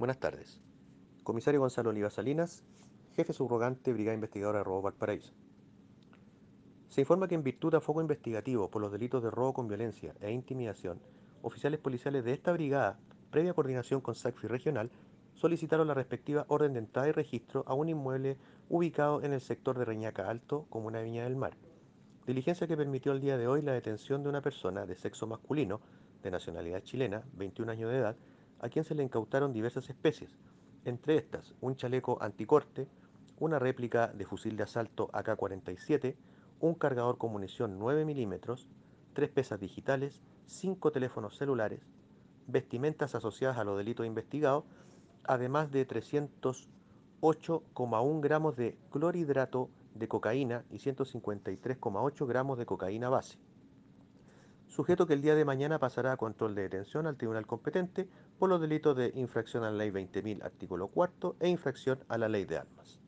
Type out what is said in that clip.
Buenas tardes. Comisario Gonzalo Oliva Salinas, jefe subrogante, Brigada Investigadora de Robo Valparaíso. Se informa que en virtud de foco investigativo por los delitos de robo con violencia e intimidación, oficiales policiales de esta brigada, previa coordinación con SACFI regional, solicitaron la respectiva orden de entrada y registro a un inmueble ubicado en el sector de Reñaca Alto, comuna de Viña del Mar. Diligencia que permitió el día de hoy la detención de una persona de sexo masculino, de nacionalidad chilena, 21 años de edad, a quien se le incautaron diversas especies, entre estas un chaleco anticorte, una réplica de fusil de asalto AK-47, un cargador con munición 9 milímetros, tres pesas digitales, cinco teléfonos celulares, vestimentas asociadas a los delitos investigados, además de 308,1 gramos de clorhidrato de cocaína y 153,8 gramos de cocaína base. Sujeto que el día de mañana pasará a control de detención al tribunal competente por los delitos de infracción a la ley 20.000 artículo 4 e infracción a la ley de armas.